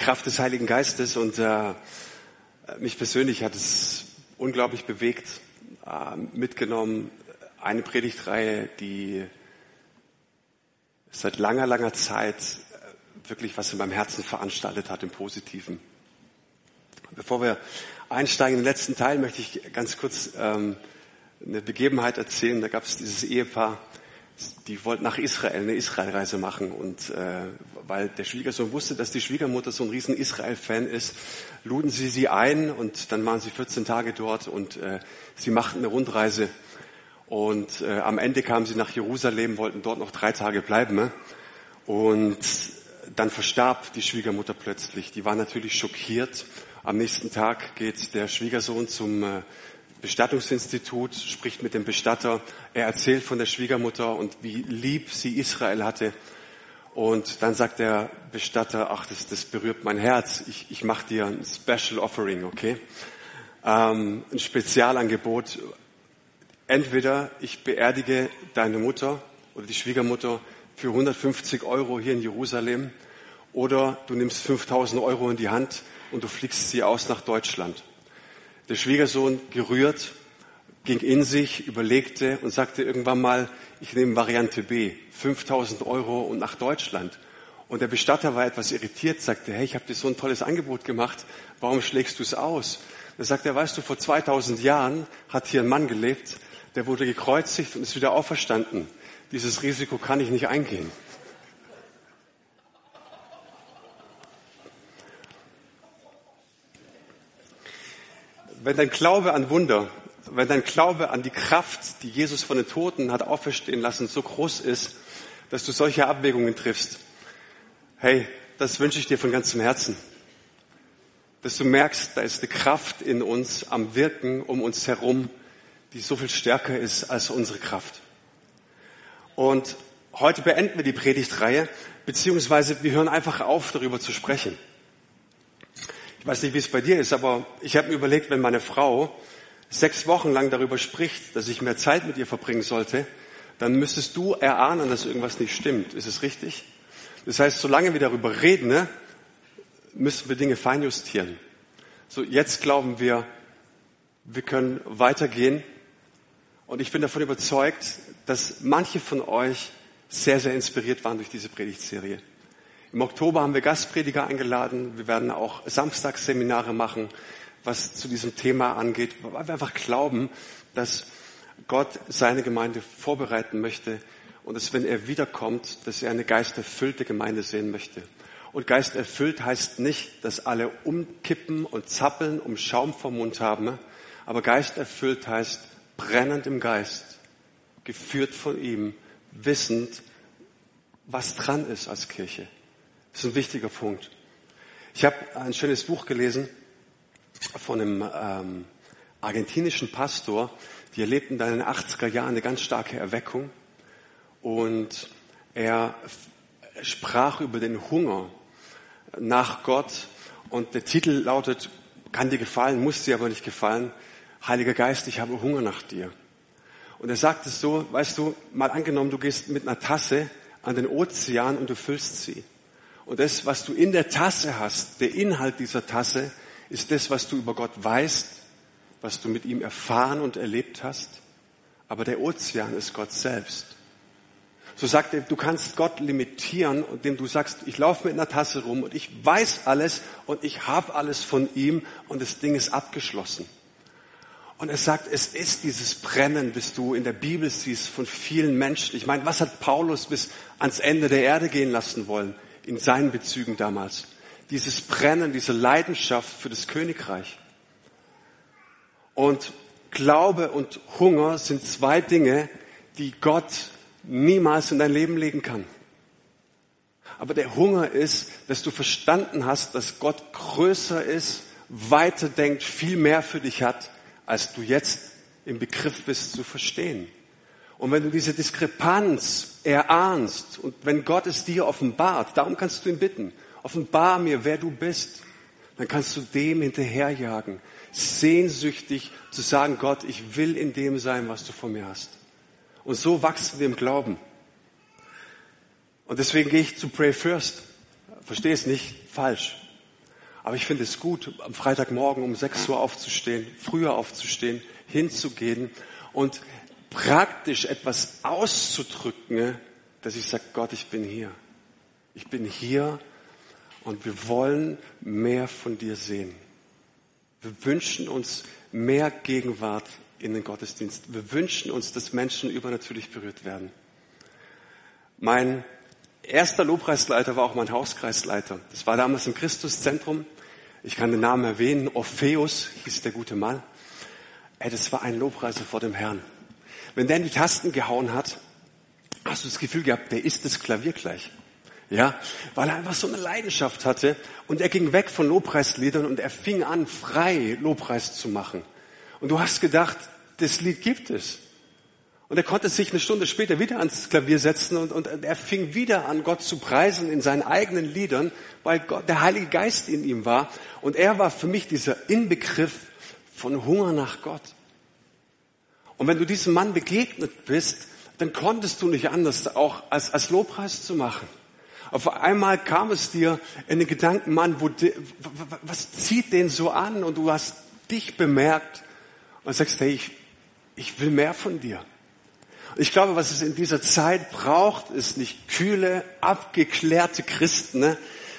Kraft des Heiligen Geistes und äh, mich persönlich hat es unglaublich bewegt, äh, mitgenommen. Eine Predigtreihe, die seit langer, langer Zeit äh, wirklich was in meinem Herzen veranstaltet hat im Positiven. Bevor wir einsteigen in den letzten Teil, möchte ich ganz kurz ähm, eine Begebenheit erzählen. Da gab es dieses Ehepaar, die wollten nach Israel eine Israelreise machen und äh, weil der Schwiegersohn wusste, dass die Schwiegermutter so ein riesen Israel-Fan ist, luden sie sie ein und dann waren sie 14 Tage dort und äh, sie machten eine Rundreise und äh, am Ende kamen sie nach Jerusalem, wollten dort noch drei Tage bleiben ne? und dann verstarb die Schwiegermutter plötzlich. Die war natürlich schockiert. Am nächsten Tag geht der Schwiegersohn zum äh, Bestattungsinstitut, spricht mit dem Bestatter. Er erzählt von der Schwiegermutter und wie lieb sie Israel hatte. Und dann sagt der Bestatter, ach, das, das berührt mein Herz. Ich, ich mache dir ein Special Offering, okay? Ähm, ein Spezialangebot. Entweder ich beerdige deine Mutter oder die Schwiegermutter für 150 Euro hier in Jerusalem oder du nimmst 5000 Euro in die Hand und du fliegst sie aus nach Deutschland. Der Schwiegersohn gerührt, ging in sich, überlegte und sagte irgendwann mal, ich nehme Variante B, 5000 Euro und nach Deutschland. Und der Bestatter war etwas irritiert, sagte, hey, ich habe dir so ein tolles Angebot gemacht, warum schlägst du es aus? Da sagt er, weißt du, vor 2000 Jahren hat hier ein Mann gelebt, der wurde gekreuzigt und ist wieder auferstanden. Dieses Risiko kann ich nicht eingehen. Wenn dein Glaube an Wunder, wenn dein Glaube an die Kraft, die Jesus von den Toten hat auferstehen lassen, so groß ist, dass du solche Abwägungen triffst, hey, das wünsche ich dir von ganzem Herzen. Dass du merkst, da ist eine Kraft in uns am Wirken um uns herum, die so viel stärker ist als unsere Kraft. Und heute beenden wir die Predigtreihe, beziehungsweise wir hören einfach auf, darüber zu sprechen. Ich weiß nicht, wie es bei dir ist, aber ich habe mir überlegt, wenn meine Frau sechs Wochen lang darüber spricht, dass ich mehr Zeit mit ihr verbringen sollte, dann müsstest du erahnen, dass irgendwas nicht stimmt. Ist es richtig? Das heißt, solange wir darüber reden, ne, müssen wir Dinge feinjustieren. So, jetzt glauben wir, wir können weitergehen. Und ich bin davon überzeugt, dass manche von euch sehr, sehr inspiriert waren durch diese Predigtserie. Im Oktober haben wir Gastprediger eingeladen. Wir werden auch Samstagsseminare machen, was zu diesem Thema angeht, weil wir einfach glauben, dass Gott seine Gemeinde vorbereiten möchte und dass, wenn er wiederkommt, dass er eine geisterfüllte Gemeinde sehen möchte. Und geisterfüllt heißt nicht, dass alle umkippen und zappeln, um Schaum vom Mund haben, aber geisterfüllt heißt brennend im Geist, geführt von ihm, wissend, was dran ist als Kirche. Das ist ein wichtiger Punkt. Ich habe ein schönes Buch gelesen von einem ähm, argentinischen Pastor, die erlebten dann in den 80er Jahren eine ganz starke Erweckung und er sprach über den Hunger nach Gott und der Titel lautet, kann dir gefallen, muss dir aber nicht gefallen, Heiliger Geist, ich habe Hunger nach dir. Und er sagt es so, weißt du, mal angenommen, du gehst mit einer Tasse an den Ozean und du füllst sie. Und das, was du in der Tasse hast, der Inhalt dieser Tasse, ist das, was du über Gott weißt, was du mit ihm erfahren und erlebt hast. Aber der Ozean ist Gott selbst. So sagt er, du kannst Gott limitieren, indem du sagst, ich laufe mit einer Tasse rum und ich weiß alles und ich habe alles von ihm und das Ding ist abgeschlossen. Und er sagt, es ist dieses Brennen, das du in der Bibel siehst von vielen Menschen. Ich meine, was hat Paulus bis ans Ende der Erde gehen lassen wollen? In seinen Bezügen damals. Dieses Brennen, diese Leidenschaft für das Königreich. Und Glaube und Hunger sind zwei Dinge, die Gott niemals in dein Leben legen kann. Aber der Hunger ist, dass du verstanden hast, dass Gott größer ist, weiter denkt, viel mehr für dich hat, als du jetzt im Begriff bist zu verstehen. Und wenn du diese Diskrepanz erahnst und wenn Gott es dir offenbart, darum kannst du ihn bitten, offenbar mir, wer du bist, dann kannst du dem hinterherjagen, sehnsüchtig zu sagen, Gott, ich will in dem sein, was du von mir hast. Und so wachsen wir im Glauben. Und deswegen gehe ich zu Pray First. Verstehe es nicht falsch. Aber ich finde es gut, am Freitagmorgen um 6 Uhr aufzustehen, früher aufzustehen, hinzugehen und praktisch etwas auszudrücken, dass ich sage, Gott, ich bin hier. Ich bin hier und wir wollen mehr von dir sehen. Wir wünschen uns mehr Gegenwart in den Gottesdienst. Wir wünschen uns, dass Menschen übernatürlich berührt werden. Mein erster Lobpreisleiter war auch mein Hauskreisleiter. Das war damals im Christuszentrum. Ich kann den Namen erwähnen. Orpheus hieß der gute Mann. Ey, das war ein Lobpreiser vor dem Herrn. Wenn der in die Tasten gehauen hat, hast du das Gefühl gehabt, der ist das Klavier gleich. Ja, weil er einfach so eine Leidenschaft hatte und er ging weg von Lobpreisliedern und er fing an, frei Lobpreis zu machen. Und du hast gedacht, das Lied gibt es. Und er konnte sich eine Stunde später wieder ans Klavier setzen und, und er fing wieder an, Gott zu preisen in seinen eigenen Liedern, weil Gott, der Heilige Geist in ihm war. Und er war für mich dieser Inbegriff von Hunger nach Gott. Und wenn du diesem Mann begegnet bist, dann konntest du nicht anders, auch als, als Lobpreis zu machen. Auf einmal kam es dir in den Gedanken, Mann, wo, was zieht den so an? Und du hast dich bemerkt und sagst, hey, ich, ich will mehr von dir. Ich glaube, was es in dieser Zeit braucht, ist nicht kühle, abgeklärte Christen, ne?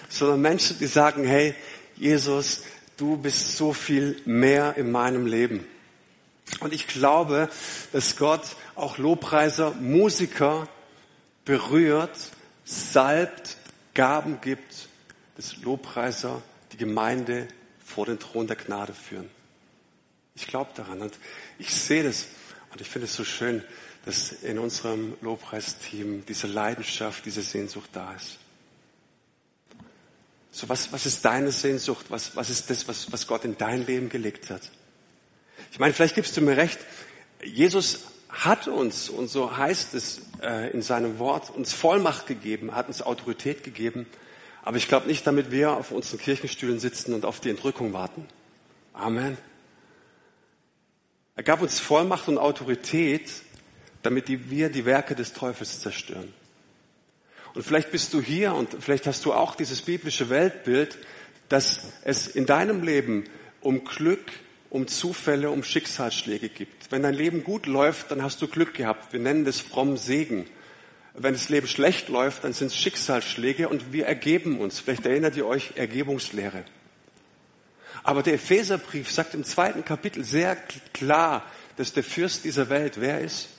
sondern Menschen, die sagen, hey, Jesus, du bist so viel mehr in meinem Leben. Und ich glaube, dass Gott auch Lobpreiser, Musiker berührt, salbt, Gaben gibt, dass Lobpreiser die Gemeinde vor den Thron der Gnade führen. Ich glaube daran und ich sehe das und ich finde es so schön, dass in unserem Lobpreisteam diese Leidenschaft, diese Sehnsucht da ist. So, was, was ist deine Sehnsucht? Was, was ist das, was, was Gott in dein Leben gelegt hat? Ich meine, vielleicht gibst du mir recht. Jesus hat uns, und so heißt es äh, in seinem Wort, uns Vollmacht gegeben, hat uns Autorität gegeben. Aber ich glaube nicht, damit wir auf unseren Kirchenstühlen sitzen und auf die Entrückung warten. Amen. Er gab uns Vollmacht und Autorität, damit wir die Werke des Teufels zerstören. Und vielleicht bist du hier und vielleicht hast du auch dieses biblische Weltbild, dass es in deinem Leben um Glück, um Zufälle, um Schicksalsschläge gibt. Wenn dein Leben gut läuft, dann hast du Glück gehabt. Wir nennen das fromm Segen. Wenn das Leben schlecht läuft, dann sind es Schicksalsschläge und wir ergeben uns. Vielleicht erinnert ihr euch Ergebungslehre. Aber der Epheserbrief sagt im zweiten Kapitel sehr klar, dass der Fürst dieser Welt wer ist?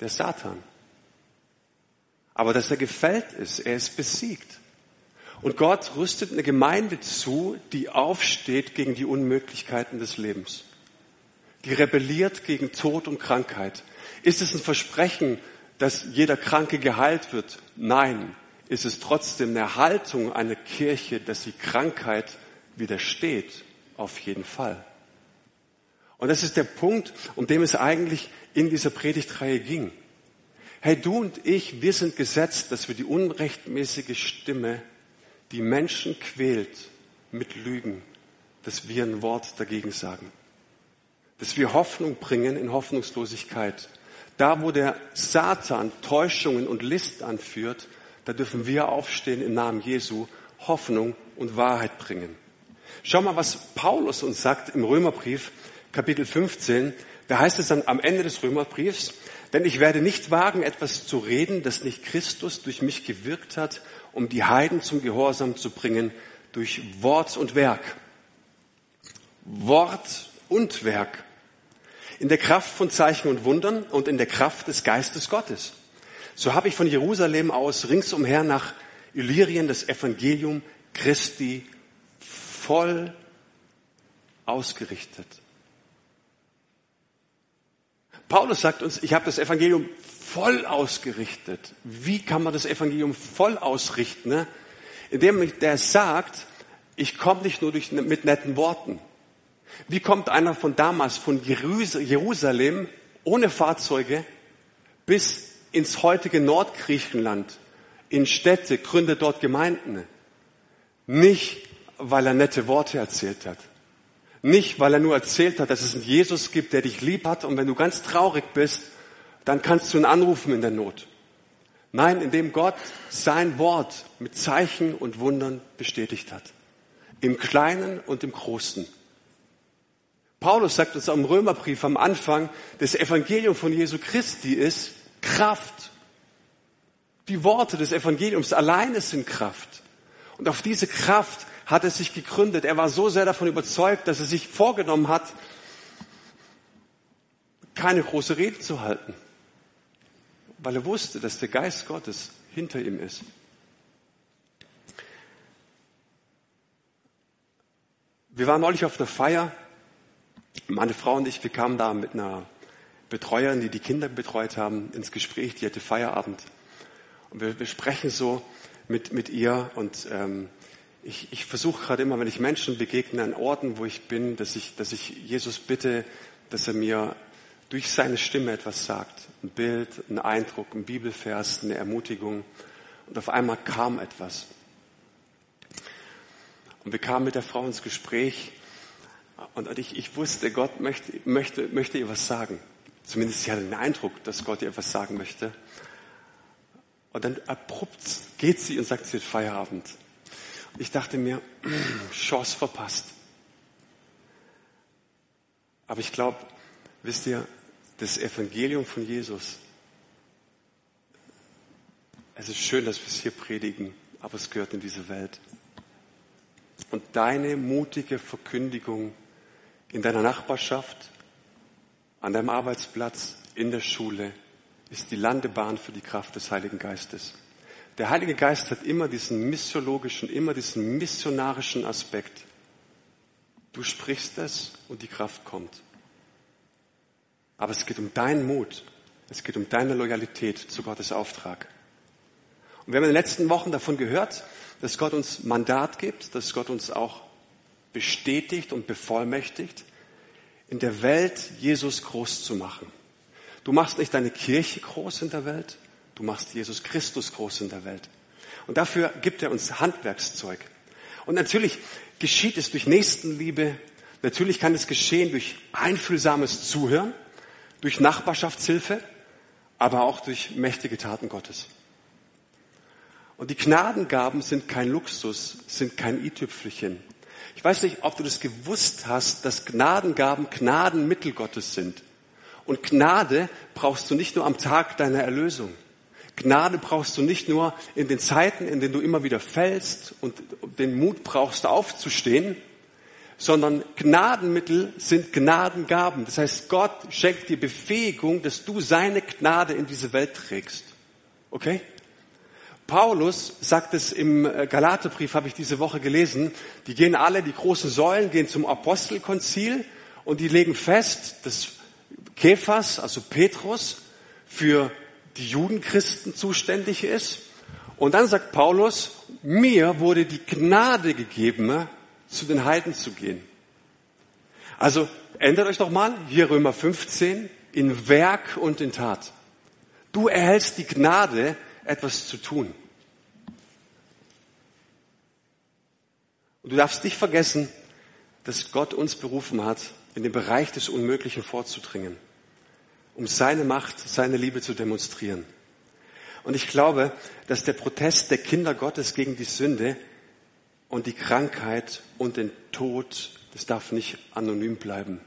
der Satan. Aber dass er gefällt ist, er ist besiegt. Und Gott rüstet eine Gemeinde zu, die aufsteht gegen die Unmöglichkeiten des Lebens. Die rebelliert gegen Tod und Krankheit. Ist es ein Versprechen, dass jeder Kranke geheilt wird? Nein. Ist es trotzdem eine Haltung einer Kirche, dass die Krankheit widersteht? Auf jeden Fall. Und das ist der Punkt, um dem es eigentlich in dieser Predigtreihe ging. Hey, du und ich, wir sind gesetzt, dass wir die unrechtmäßige Stimme, die Menschen quält mit Lügen, dass wir ein Wort dagegen sagen. Dass wir Hoffnung bringen in Hoffnungslosigkeit. Da, wo der Satan Täuschungen und List anführt, da dürfen wir aufstehen im Namen Jesu, Hoffnung und Wahrheit bringen. Schau mal, was Paulus uns sagt im Römerbrief, Kapitel 15. Da heißt es dann am Ende des Römerbriefs, denn ich werde nicht wagen, etwas zu reden, das nicht Christus durch mich gewirkt hat, um die Heiden zum Gehorsam zu bringen, durch Wort und Werk. Wort und Werk. In der Kraft von Zeichen und Wundern und in der Kraft des Geistes Gottes. So habe ich von Jerusalem aus ringsumher nach Illyrien das Evangelium Christi voll ausgerichtet. Paulus sagt uns, ich habe das Evangelium voll ausgerichtet. Wie kann man das Evangelium voll ausrichten? Ne? Indem der sagt, ich komme nicht nur durch, mit netten Worten. Wie kommt einer von damals, von Jerusalem, ohne Fahrzeuge, bis ins heutige Nordgriechenland, in Städte, gründet dort Gemeinden? Nicht, weil er nette Worte erzählt hat. Nicht, weil er nur erzählt hat, dass es einen Jesus gibt, der dich lieb hat und wenn du ganz traurig bist, dann kannst du ihn anrufen in der Not. Nein, indem Gott sein Wort mit Zeichen und Wundern bestätigt hat. Im Kleinen und im Großen. Paulus sagt uns am Römerbrief am Anfang, das Evangelium von Jesu Christi ist Kraft. Die Worte des Evangeliums alleine sind Kraft. Und auf diese Kraft hat er sich gegründet. Er war so sehr davon überzeugt, dass er sich vorgenommen hat, keine große Rede zu halten, weil er wusste, dass der Geist Gottes hinter ihm ist. Wir waren neulich auf einer Feier. Meine Frau und ich, wir kamen da mit einer Betreuerin, die die Kinder betreut haben, ins Gespräch. Die hatte Feierabend. Und wir, wir sprechen so mit, mit ihr und ähm, ich, ich versuche gerade immer, wenn ich Menschen begegne an Orten, wo ich bin, dass ich, dass ich Jesus bitte, dass er mir durch seine Stimme etwas sagt. Ein Bild, ein Eindruck, ein Bibelvers, eine Ermutigung. Und auf einmal kam etwas. Und wir kamen mit der Frau ins Gespräch und ich, ich wusste, Gott möchte, möchte, möchte ihr was sagen. Zumindest sie hatte den Eindruck, dass Gott ihr etwas sagen möchte. Und dann abrupt geht sie und sagt, sie hat Feierabend. Ich dachte mir, Chance verpasst. Aber ich glaube, wisst ihr, das Evangelium von Jesus, es ist schön, dass wir es hier predigen, aber es gehört in diese Welt. Und deine mutige Verkündigung in deiner Nachbarschaft, an deinem Arbeitsplatz, in der Schule, ist die Landebahn für die Kraft des Heiligen Geistes. Der Heilige Geist hat immer diesen missiologischen, immer diesen missionarischen Aspekt. Du sprichst es und die Kraft kommt. Aber es geht um deinen Mut. Es geht um deine Loyalität zu Gottes Auftrag. Und wir haben in den letzten Wochen davon gehört, dass Gott uns Mandat gibt, dass Gott uns auch bestätigt und bevollmächtigt, in der Welt Jesus groß zu machen. Du machst nicht deine Kirche groß in der Welt, Du machst Jesus Christus groß in der Welt. Und dafür gibt er uns Handwerkszeug. Und natürlich geschieht es durch Nächstenliebe. Natürlich kann es geschehen durch einfühlsames Zuhören, durch Nachbarschaftshilfe, aber auch durch mächtige Taten Gottes. Und die Gnadengaben sind kein Luxus, sind kein i-Tüpfelchen. Ich weiß nicht, ob du das gewusst hast, dass Gnadengaben Gnadenmittel Gottes sind. Und Gnade brauchst du nicht nur am Tag deiner Erlösung. Gnade brauchst du nicht nur in den Zeiten, in denen du immer wieder fällst und den Mut brauchst, aufzustehen, sondern Gnadenmittel sind Gnadengaben. Das heißt, Gott schenkt dir Befähigung, dass du seine Gnade in diese Welt trägst. Okay? Paulus sagt es im äh, Galaterbrief, habe ich diese Woche gelesen, die gehen alle, die großen Säulen, gehen zum Apostelkonzil und die legen fest, dass Kephas, also Petrus, für die Judenchristen zuständig ist. Und dann sagt Paulus, mir wurde die Gnade gegeben, zu den Heiden zu gehen. Also ändert euch doch mal, hier Römer 15, in Werk und in Tat. Du erhältst die Gnade, etwas zu tun. Und du darfst nicht vergessen, dass Gott uns berufen hat, in den Bereich des Unmöglichen vorzudringen um seine Macht, seine Liebe zu demonstrieren. Und ich glaube, dass der Protest der Kinder Gottes gegen die Sünde und die Krankheit und den Tod, das darf nicht anonym bleiben.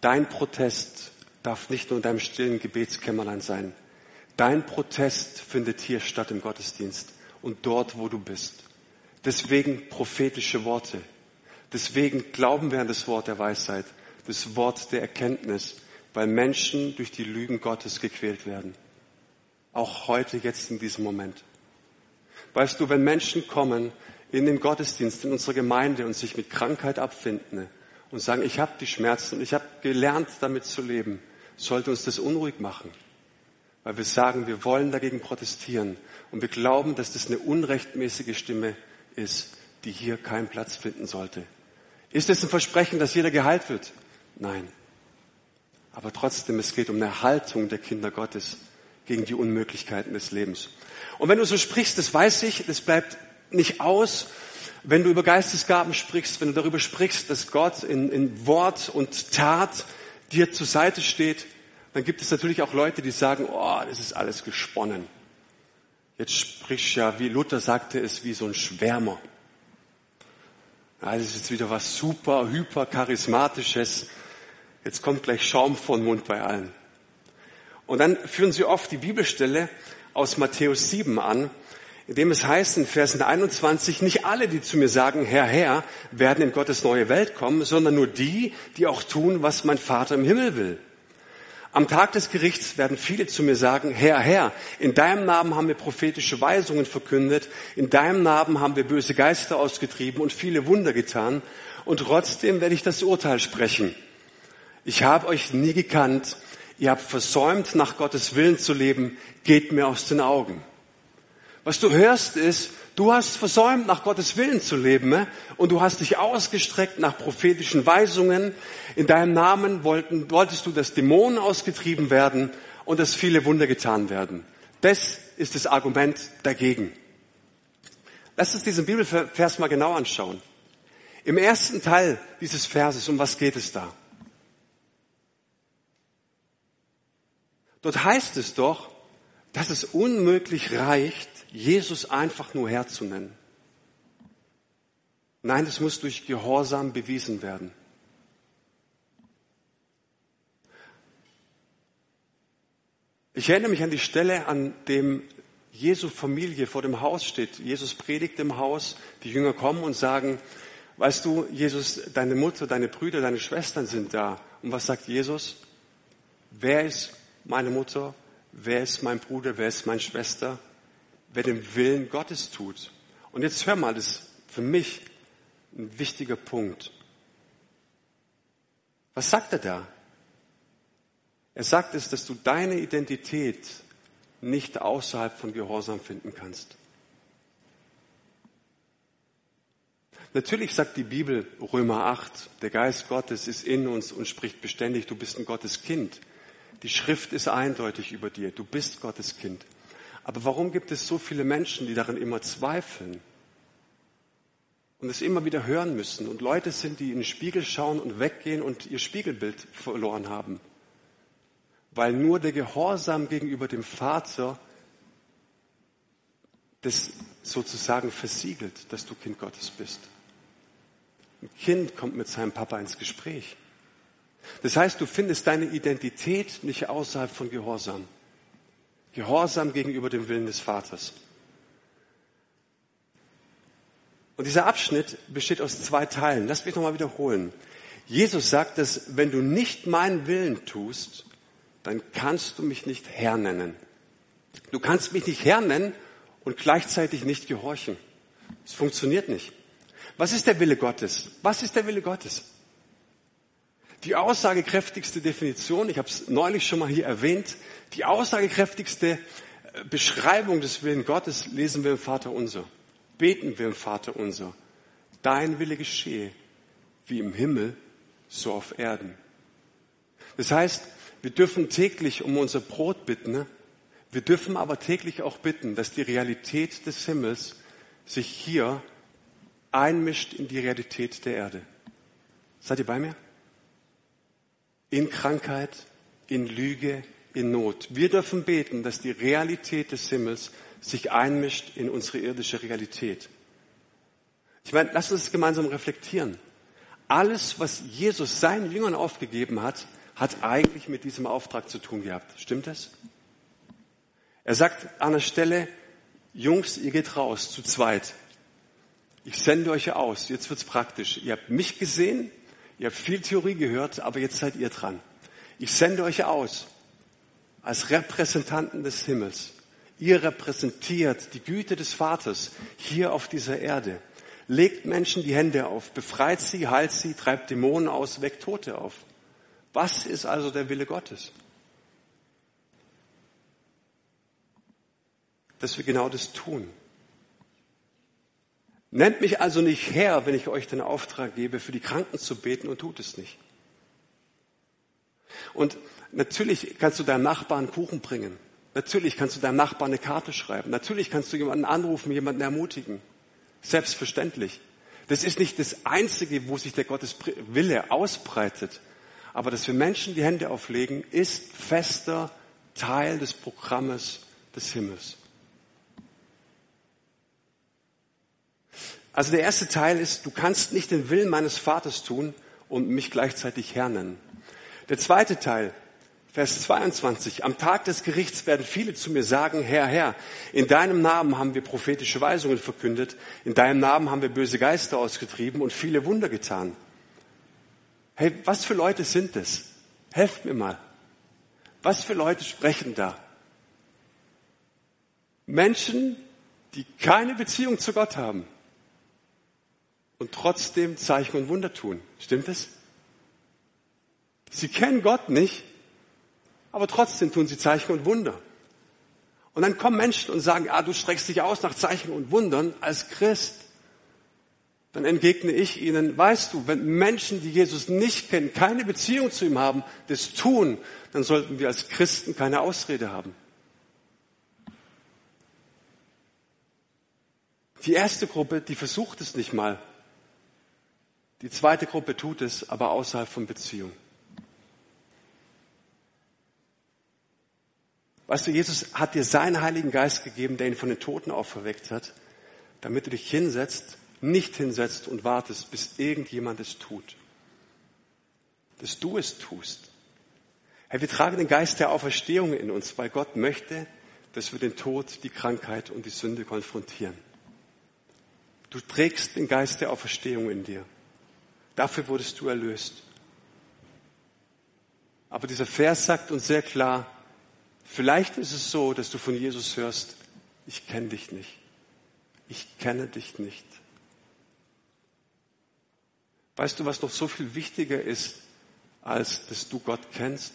Dein Protest darf nicht nur in deinem stillen Gebetskämmerlein sein. Dein Protest findet hier statt im Gottesdienst und dort, wo du bist. Deswegen prophetische Worte. Deswegen glauben wir an das Wort der Weisheit, das Wort der Erkenntnis, weil Menschen durch die Lügen Gottes gequält werden. Auch heute, jetzt in diesem Moment. Weißt du, wenn Menschen kommen in den Gottesdienst, in unsere Gemeinde und sich mit Krankheit abfinden und sagen, ich habe die Schmerzen und ich habe gelernt, damit zu leben, sollte uns das unruhig machen. Weil wir sagen, wir wollen dagegen protestieren und wir glauben, dass das eine unrechtmäßige Stimme ist, die hier keinen Platz finden sollte. Ist es ein Versprechen, dass jeder geheilt wird? Nein. Aber trotzdem, es geht um eine Haltung der Kinder Gottes gegen die Unmöglichkeiten des Lebens. Und wenn du so sprichst, das weiß ich, das bleibt nicht aus. Wenn du über Geistesgaben sprichst, wenn du darüber sprichst, dass Gott in, in Wort und Tat dir zur Seite steht, dann gibt es natürlich auch Leute, die sagen, oh, das ist alles gesponnen. Jetzt sprichst ja, wie Luther sagte es, wie so ein Schwärmer. Ah, das ist jetzt wieder was super, hyper charismatisches. Jetzt kommt gleich Schaum von Mund bei allen. Und dann führen sie oft die Bibelstelle aus Matthäus 7 an, in dem es heißt in Versen 21, nicht alle, die zu mir sagen, Herr, Herr, werden in Gottes neue Welt kommen, sondern nur die, die auch tun, was mein Vater im Himmel will. Am Tag des Gerichts werden viele zu mir sagen, Herr, Herr, in deinem Namen haben wir prophetische Weisungen verkündet, in deinem Namen haben wir böse Geister ausgetrieben und viele Wunder getan, und trotzdem werde ich das Urteil sprechen. Ich habe euch nie gekannt, ihr habt versäumt, nach Gottes Willen zu leben, geht mir aus den Augen. Was du hörst ist, du hast versäumt, nach Gottes Willen zu leben ne? und du hast dich ausgestreckt nach prophetischen Weisungen. In deinem Namen wollten, wolltest du, dass Dämonen ausgetrieben werden und dass viele Wunder getan werden. Das ist das Argument dagegen. Lass uns diesen Bibelvers mal genau anschauen. Im ersten Teil dieses Verses, um was geht es da? Dort heißt es doch, dass es unmöglich reicht, Jesus einfach nur Herr zu nennen. Nein, es muss durch Gehorsam bewiesen werden. Ich erinnere mich an die Stelle, an dem Jesu Familie vor dem Haus steht. Jesus predigt im Haus, die Jünger kommen und sagen, weißt du, Jesus, deine Mutter, deine Brüder, deine Schwestern sind da. Und was sagt Jesus? Wer ist meine Mutter, wer ist mein Bruder, wer ist meine Schwester, wer den Willen Gottes tut. Und jetzt hör mal, das ist für mich ein wichtiger Punkt. Was sagt er da? Er sagt es, dass du deine Identität nicht außerhalb von Gehorsam finden kannst. Natürlich sagt die Bibel Römer 8, der Geist Gottes ist in uns und spricht beständig, du bist ein Gottes Kind. Die Schrift ist eindeutig über dir. Du bist Gottes Kind. Aber warum gibt es so viele Menschen, die darin immer zweifeln und es immer wieder hören müssen und Leute sind, die in den Spiegel schauen und weggehen und ihr Spiegelbild verloren haben? Weil nur der Gehorsam gegenüber dem Vater das sozusagen versiegelt, dass du Kind Gottes bist. Ein Kind kommt mit seinem Papa ins Gespräch. Das heißt, du findest deine Identität nicht außerhalb von Gehorsam. Gehorsam gegenüber dem Willen des Vaters. Und dieser Abschnitt besteht aus zwei Teilen. Lass mich nochmal wiederholen. Jesus sagt, dass wenn du nicht meinen Willen tust, dann kannst du mich nicht Herr nennen. Du kannst mich nicht Herr nennen und gleichzeitig nicht gehorchen. Es funktioniert nicht. Was ist der Wille Gottes? Was ist der Wille Gottes? Die aussagekräftigste Definition, ich habe es neulich schon mal hier erwähnt, die aussagekräftigste äh, Beschreibung des Willen Gottes lesen wir im Vater unser. Beten wir im Vater unser. Dein Wille geschehe, wie im Himmel, so auf Erden. Das heißt, wir dürfen täglich um unser Brot bitten. Ne? Wir dürfen aber täglich auch bitten, dass die Realität des Himmels sich hier einmischt in die Realität der Erde. Seid ihr bei mir? In Krankheit, in Lüge, in Not. Wir dürfen beten, dass die Realität des Himmels sich einmischt in unsere irdische Realität. Ich meine, lass uns gemeinsam reflektieren. Alles, was Jesus seinen Jüngern aufgegeben hat, hat eigentlich mit diesem Auftrag zu tun gehabt. Stimmt das? Er sagt an der Stelle, Jungs, ihr geht raus, zu zweit. Ich sende euch aus. Jetzt wird's praktisch. Ihr habt mich gesehen, Ihr habt viel Theorie gehört, aber jetzt seid ihr dran. Ich sende euch aus als Repräsentanten des Himmels. Ihr repräsentiert die Güte des Vaters hier auf dieser Erde. Legt Menschen die Hände auf, befreit sie, heilt sie, treibt Dämonen aus, weckt Tote auf. Was ist also der Wille Gottes? Dass wir genau das tun. Nennt mich also nicht Herr, wenn ich euch den Auftrag gebe, für die Kranken zu beten und tut es nicht. Und natürlich kannst du deinem Nachbarn Kuchen bringen. Natürlich kannst du deinem Nachbarn eine Karte schreiben. Natürlich kannst du jemanden anrufen, jemanden ermutigen. Selbstverständlich. Das ist nicht das Einzige, wo sich der Gottes Wille ausbreitet. Aber dass wir Menschen die Hände auflegen, ist fester Teil des Programmes des Himmels. Also der erste Teil ist, du kannst nicht den Willen meines Vaters tun und mich gleichzeitig Herr nennen. Der zweite Teil, Vers 22. Am Tag des Gerichts werden viele zu mir sagen, Herr, Herr, in deinem Namen haben wir prophetische Weisungen verkündet, in deinem Namen haben wir böse Geister ausgetrieben und viele Wunder getan. Hey, was für Leute sind es? Helft mir mal. Was für Leute sprechen da? Menschen, die keine Beziehung zu Gott haben und trotzdem Zeichen und Wunder tun. Stimmt es? Sie kennen Gott nicht, aber trotzdem tun sie Zeichen und Wunder. Und dann kommen Menschen und sagen, ah, du streckst dich aus nach Zeichen und Wundern als Christ. Dann entgegne ich ihnen, weißt du, wenn Menschen, die Jesus nicht kennen, keine Beziehung zu ihm haben, das tun, dann sollten wir als Christen keine Ausrede haben. Die erste Gruppe, die versucht es nicht mal. Die zweite Gruppe tut es, aber außerhalb von Beziehung. Weißt du, Jesus hat dir seinen Heiligen Geist gegeben, der ihn von den Toten auferweckt hat, damit du dich hinsetzt, nicht hinsetzt und wartest, bis irgendjemand es tut. Dass du es tust. Hey, wir tragen den Geist der Auferstehung in uns, weil Gott möchte, dass wir den Tod, die Krankheit und die Sünde konfrontieren. Du trägst den Geist der Auferstehung in dir. Dafür wurdest du erlöst. Aber dieser Vers sagt uns sehr klar, Vielleicht ist es so, dass du von Jesus hörst, ich kenne dich nicht. Ich kenne dich nicht. Weißt du, was noch so viel wichtiger ist, als dass du Gott kennst?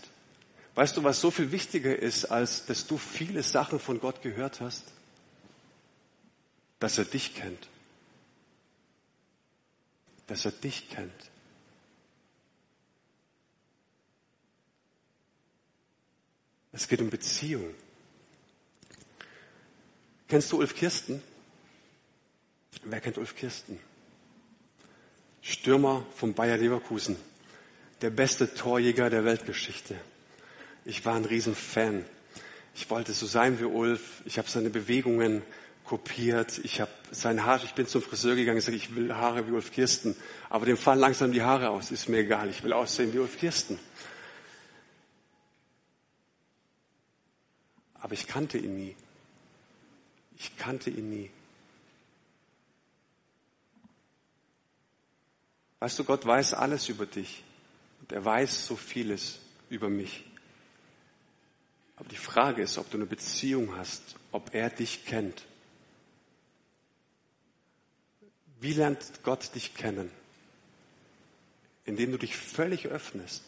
Weißt du, was so viel wichtiger ist, als dass du viele Sachen von Gott gehört hast? Dass er dich kennt. Dass er dich kennt. Es geht um Beziehung. Kennst du Ulf Kirsten? Wer kennt Ulf Kirsten? Stürmer von Bayer Leverkusen. Der beste Torjäger der Weltgeschichte. Ich war ein Riesenfan. Ich wollte so sein wie Ulf. Ich habe seine Bewegungen kopiert. Ich habe sein Haar, ich bin zum Friseur gegangen und gesagt, ich will Haare wie Ulf Kirsten. Aber dem fallen langsam die Haare aus. Ist mir egal. Ich will aussehen wie Ulf Kirsten. Aber ich kannte ihn nie. Ich kannte ihn nie. Weißt du, Gott weiß alles über dich. Und er weiß so vieles über mich. Aber die Frage ist, ob du eine Beziehung hast, ob er dich kennt. Wie lernt Gott dich kennen? Indem du dich völlig öffnest,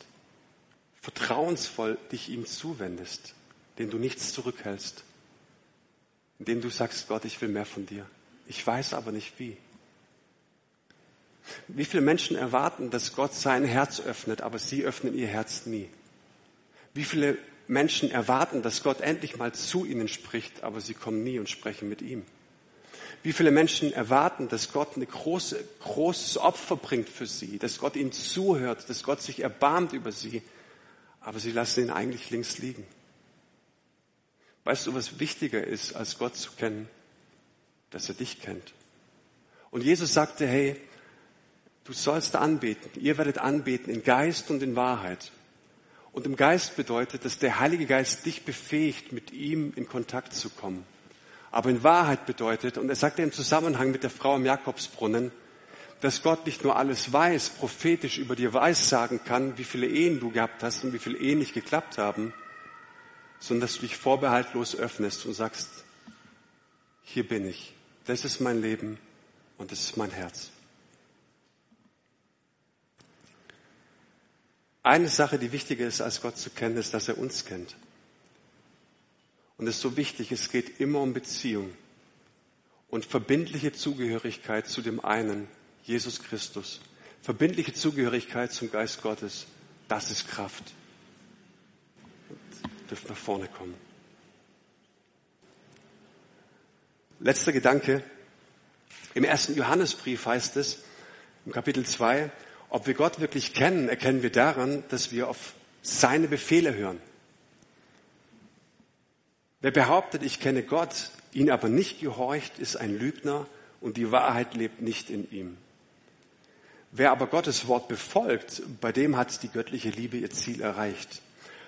vertrauensvoll dich ihm zuwendest den du nichts zurückhältst, in dem du sagst, Gott, ich will mehr von dir. Ich weiß aber nicht wie. Wie viele Menschen erwarten, dass Gott sein Herz öffnet, aber sie öffnen ihr Herz nie? Wie viele Menschen erwarten, dass Gott endlich mal zu ihnen spricht, aber sie kommen nie und sprechen mit ihm? Wie viele Menschen erwarten, dass Gott ein große, großes Opfer bringt für sie, dass Gott ihnen zuhört, dass Gott sich erbarmt über sie, aber sie lassen ihn eigentlich links liegen? Weißt du, was wichtiger ist, als Gott zu kennen? Dass er dich kennt. Und Jesus sagte, hey, du sollst anbeten. Ihr werdet anbeten in Geist und in Wahrheit. Und im Geist bedeutet, dass der Heilige Geist dich befähigt, mit ihm in Kontakt zu kommen. Aber in Wahrheit bedeutet, und er sagte im Zusammenhang mit der Frau im Jakobsbrunnen, dass Gott nicht nur alles weiß, prophetisch über dir weiß sagen kann, wie viele Ehen du gehabt hast und wie viele Ehen nicht geklappt haben, sondern dass du dich vorbehaltlos öffnest und sagst, hier bin ich, das ist mein Leben und das ist mein Herz. Eine Sache, die wichtiger ist, als Gott zu kennen, ist, dass er uns kennt. Und es ist so wichtig, es geht immer um Beziehung und verbindliche Zugehörigkeit zu dem einen, Jesus Christus. Verbindliche Zugehörigkeit zum Geist Gottes, das ist Kraft dürft nach vorne kommen. Letzter Gedanke. Im ersten Johannesbrief heißt es, im Kapitel 2, ob wir Gott wirklich kennen, erkennen wir daran, dass wir auf seine Befehle hören. Wer behauptet, ich kenne Gott, ihn aber nicht gehorcht, ist ein Lügner und die Wahrheit lebt nicht in ihm. Wer aber Gottes Wort befolgt, bei dem hat die göttliche Liebe ihr Ziel erreicht.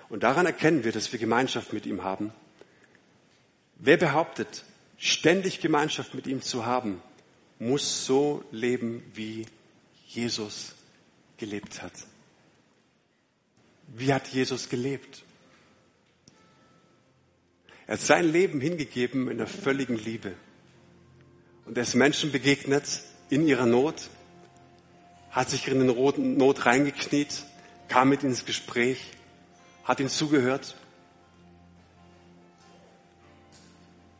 Und daran erkennen wir, dass wir Gemeinschaft mit ihm haben. Wer behauptet, ständig Gemeinschaft mit ihm zu haben, muss so leben, wie Jesus gelebt hat. Wie hat Jesus gelebt? Er hat sein Leben hingegeben in der völligen Liebe. Und er ist Menschen begegnet in ihrer Not, hat sich in den Not reingekniet, kam mit ins Gespräch, hat ihnen zugehört.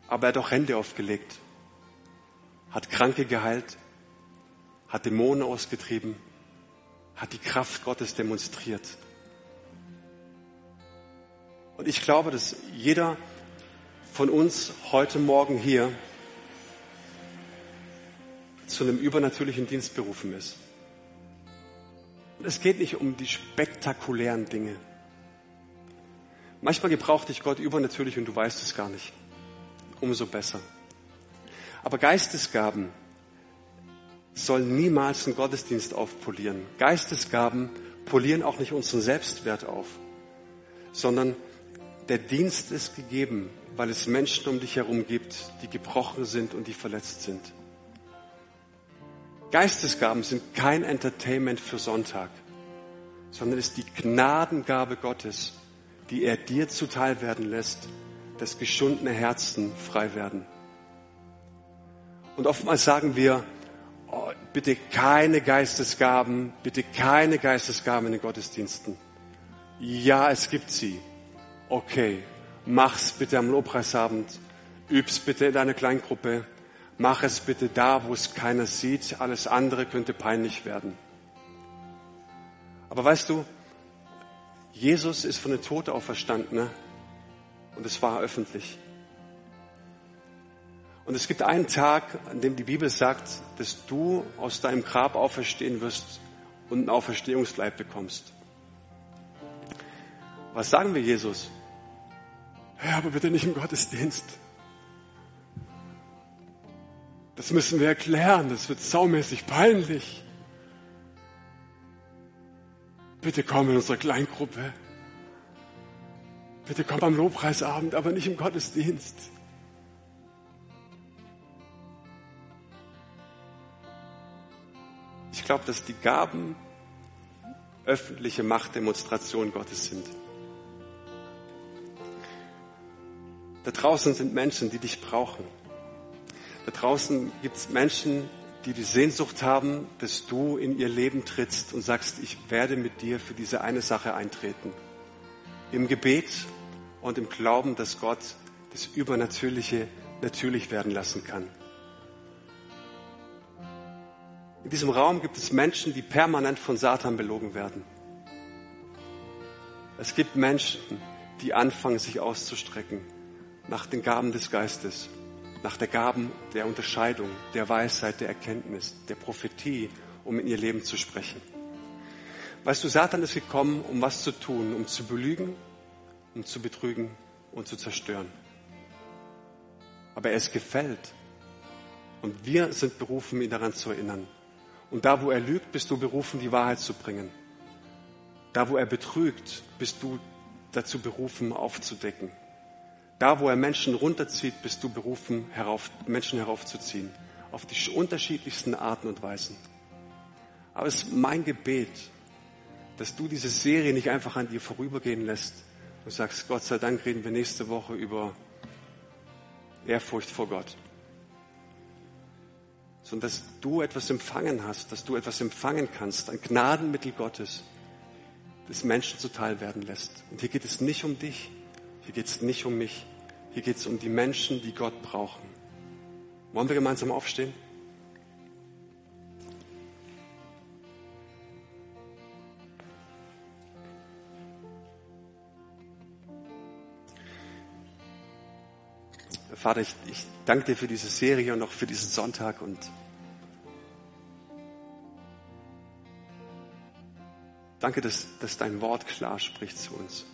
Aber er hat auch Hände aufgelegt, hat Kranke geheilt, hat Dämonen ausgetrieben, hat die Kraft Gottes demonstriert. Und ich glaube, dass jeder von uns heute Morgen hier zu einem übernatürlichen Dienst berufen ist. Es geht nicht um die spektakulären Dinge. Manchmal gebraucht dich Gott übernatürlich und du weißt es gar nicht. Umso besser. Aber Geistesgaben sollen niemals einen Gottesdienst aufpolieren. Geistesgaben polieren auch nicht unseren Selbstwert auf, sondern der Dienst ist gegeben, weil es Menschen um dich herum gibt, die gebrochen sind und die verletzt sind. Geistesgaben sind kein Entertainment für Sonntag, sondern ist die Gnadengabe Gottes, die er dir zuteil werden lässt, dass geschundene Herzen frei werden. Und oftmals sagen wir, oh, bitte keine Geistesgaben, bitte keine Geistesgaben in den Gottesdiensten. Ja, es gibt sie. Okay, Mach's bitte am Lobpreisabend. Üb's bitte in deiner Kleingruppe. Mach es bitte da, wo es keiner sieht. Alles andere könnte peinlich werden. Aber weißt du, Jesus ist von den Toten auferstanden ne? und es war öffentlich. Und es gibt einen Tag, an dem die Bibel sagt, dass du aus deinem Grab auferstehen wirst und einen Auferstehungsleib bekommst. Was sagen wir Jesus? Ja, aber bitte nicht im Gottesdienst. Das müssen wir erklären, das wird saumäßig peinlich. Bitte komm in unsere Kleingruppe. Bitte komm am Lobpreisabend, aber nicht im Gottesdienst. Ich glaube, dass die Gaben öffentliche Machtdemonstration Gottes sind. Da draußen sind Menschen, die dich brauchen. Da draußen gibt es Menschen, die die Sehnsucht haben, dass du in ihr Leben trittst und sagst, ich werde mit dir für diese eine Sache eintreten. Im Gebet und im Glauben, dass Gott das Übernatürliche natürlich werden lassen kann. In diesem Raum gibt es Menschen, die permanent von Satan belogen werden. Es gibt Menschen, die anfangen, sich auszustrecken nach den Gaben des Geistes, nach der Gaben der Unterscheidung, der Weisheit, der Erkenntnis, der Prophetie, um in ihr Leben zu sprechen. Weißt du, Satan ist gekommen, um was zu tun, um zu belügen, um zu betrügen und zu zerstören. Aber er ist gefällt. Und wir sind berufen, ihn daran zu erinnern. Und da, wo er lügt, bist du berufen, die Wahrheit zu bringen. Da, wo er betrügt, bist du dazu berufen, aufzudecken. Da, wo er Menschen runterzieht, bist du berufen, herauf, Menschen heraufzuziehen. Auf die unterschiedlichsten Arten und Weisen. Aber es ist mein Gebet, dass du diese Serie nicht einfach an dir vorübergehen lässt und sagst, Gott sei Dank reden wir nächste Woche über Ehrfurcht vor Gott. Sondern dass du etwas empfangen hast, dass du etwas empfangen kannst, ein Gnadenmittel Gottes, das Menschen zuteil werden lässt. Und hier geht es nicht um dich. Hier geht es nicht um mich. Hier geht es um die Menschen, die Gott brauchen. Wollen wir gemeinsam aufstehen? Vater, ich, ich danke dir für diese Serie und auch für diesen Sonntag und danke, dass, dass dein Wort klar spricht zu uns.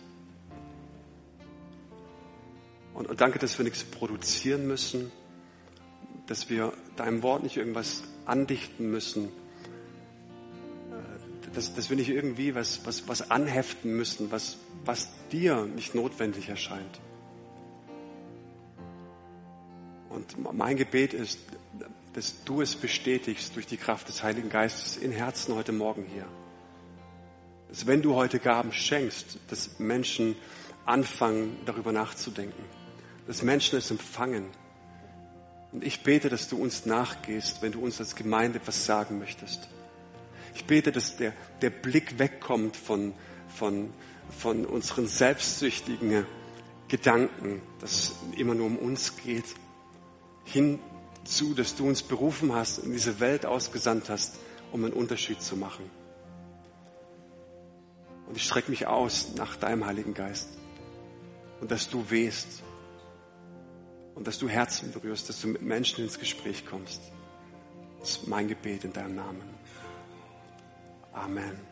Und, und danke, dass wir nichts produzieren müssen, dass wir deinem Wort nicht irgendwas andichten müssen, dass, dass wir nicht irgendwie was, was, was anheften müssen, was, was dir nicht notwendig erscheint. Und mein Gebet ist, dass du es bestätigst durch die Kraft des Heiligen Geistes in Herzen heute Morgen hier. Dass wenn du heute Gaben schenkst, dass Menschen anfangen, darüber nachzudenken. Dass Menschen es empfangen. Und ich bete, dass du uns nachgehst, wenn du uns als Gemeinde etwas sagen möchtest. Ich bete, dass der, der Blick wegkommt von, von, von unseren selbstsüchtigen Gedanken, dass es immer nur um uns geht, hinzu, dass du uns berufen hast, in diese Welt ausgesandt hast, um einen Unterschied zu machen. Und ich strecke mich aus nach deinem Heiligen Geist. Und dass du wehst. Und dass du Herzen berührst, dass du mit Menschen ins Gespräch kommst. Das ist mein Gebet in deinem Namen. Amen.